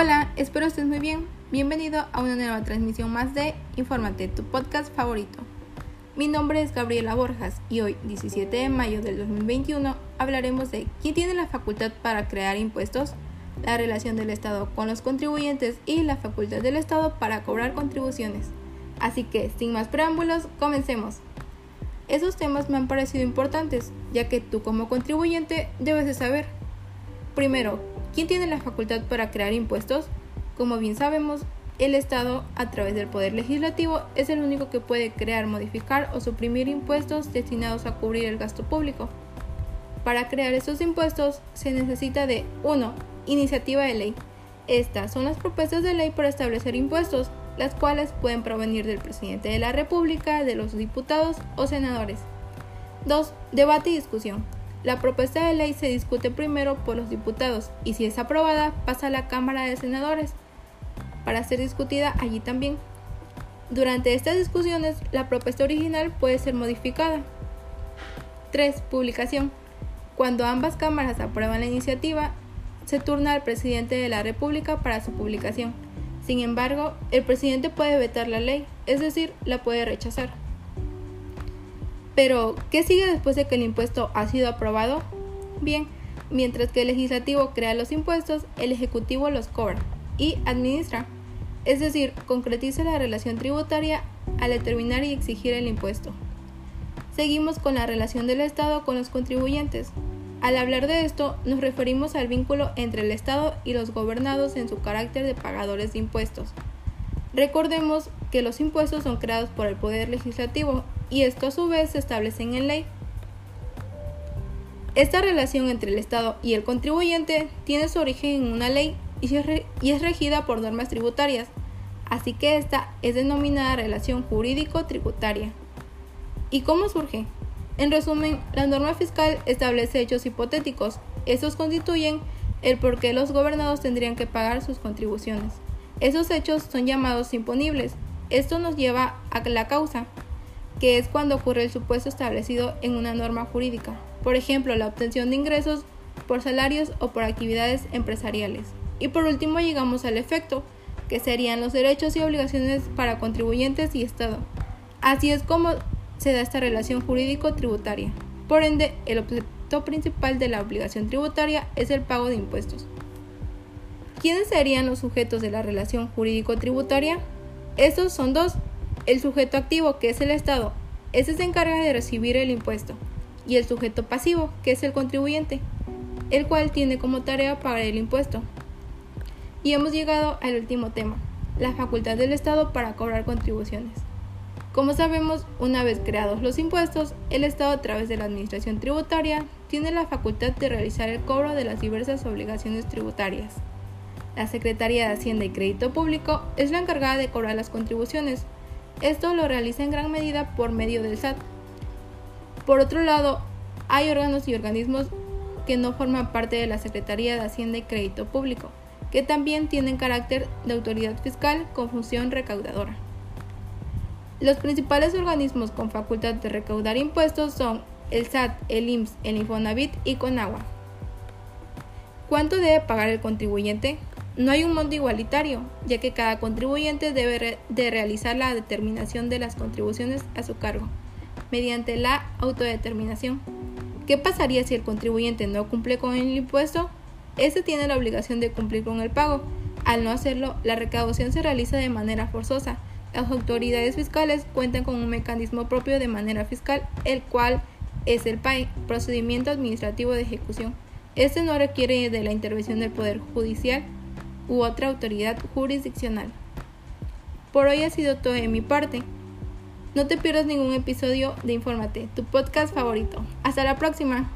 Hola, espero estés muy bien. Bienvenido a una nueva transmisión más de Infórmate, tu podcast favorito. Mi nombre es Gabriela Borjas y hoy, 17 de mayo del 2021, hablaremos de quién tiene la facultad para crear impuestos, la relación del Estado con los contribuyentes y la facultad del Estado para cobrar contribuciones. Así que, sin más preámbulos, comencemos. Esos temas me han parecido importantes, ya que tú como contribuyente debes de saber. Primero, ¿Quién tiene la facultad para crear impuestos? Como bien sabemos, el Estado, a través del Poder Legislativo, es el único que puede crear, modificar o suprimir impuestos destinados a cubrir el gasto público. Para crear estos impuestos se necesita de 1. Iniciativa de ley. Estas son las propuestas de ley para establecer impuestos, las cuales pueden provenir del presidente de la República, de los diputados o senadores. 2. Debate y discusión. La propuesta de ley se discute primero por los diputados y si es aprobada pasa a la Cámara de Senadores para ser discutida allí también. Durante estas discusiones la propuesta original puede ser modificada. 3. Publicación. Cuando ambas cámaras aprueban la iniciativa, se turna al presidente de la República para su publicación. Sin embargo, el presidente puede vetar la ley, es decir, la puede rechazar. Pero, ¿qué sigue después de que el impuesto ha sido aprobado? Bien, mientras que el legislativo crea los impuestos, el ejecutivo los cobra y administra, es decir, concretiza la relación tributaria al determinar y exigir el impuesto. Seguimos con la relación del Estado con los contribuyentes. Al hablar de esto, nos referimos al vínculo entre el Estado y los gobernados en su carácter de pagadores de impuestos. Recordemos que los impuestos son creados por el Poder Legislativo y esto a su vez se establece en ley. Esta relación entre el Estado y el contribuyente tiene su origen en una ley y es regida por normas tributarias, así que esta es denominada relación jurídico-tributaria. ¿Y cómo surge? En resumen, la norma fiscal establece hechos hipotéticos. Estos constituyen el por qué los gobernados tendrían que pagar sus contribuciones. Esos hechos son llamados imponibles. Esto nos lleva a la causa, que es cuando ocurre el supuesto establecido en una norma jurídica, por ejemplo, la obtención de ingresos por salarios o por actividades empresariales. Y por último llegamos al efecto, que serían los derechos y obligaciones para contribuyentes y Estado. Así es como se da esta relación jurídico-tributaria. Por ende, el objeto principal de la obligación tributaria es el pago de impuestos. ¿Quiénes serían los sujetos de la relación jurídico-tributaria? Estos son dos, el sujeto activo, que es el Estado, ese se encarga de recibir el impuesto, y el sujeto pasivo, que es el contribuyente, el cual tiene como tarea pagar el impuesto. Y hemos llegado al último tema, la facultad del Estado para cobrar contribuciones. Como sabemos, una vez creados los impuestos, el Estado a través de la Administración Tributaria tiene la facultad de realizar el cobro de las diversas obligaciones tributarias. La Secretaría de Hacienda y Crédito Público es la encargada de cobrar las contribuciones, esto lo realiza en gran medida por medio del SAT. Por otro lado, hay órganos y organismos que no forman parte de la Secretaría de Hacienda y Crédito Público, que también tienen carácter de autoridad fiscal con función recaudadora. Los principales organismos con facultad de recaudar impuestos son el SAT, el IMSS, el Infonavit y Conagua. ¿Cuánto debe pagar el contribuyente? No hay un monto igualitario, ya que cada contribuyente debe de realizar la determinación de las contribuciones a su cargo, mediante la autodeterminación. ¿Qué pasaría si el contribuyente no cumple con el impuesto? Este tiene la obligación de cumplir con el pago. Al no hacerlo, la recaudación se realiza de manera forzosa. Las autoridades fiscales cuentan con un mecanismo propio de manera fiscal, el cual es el PAE, procedimiento administrativo de ejecución. Este no requiere de la intervención del Poder Judicial u otra autoridad jurisdiccional. Por hoy ha sido todo de mi parte. No te pierdas ningún episodio de Infórmate, tu podcast favorito. Hasta la próxima.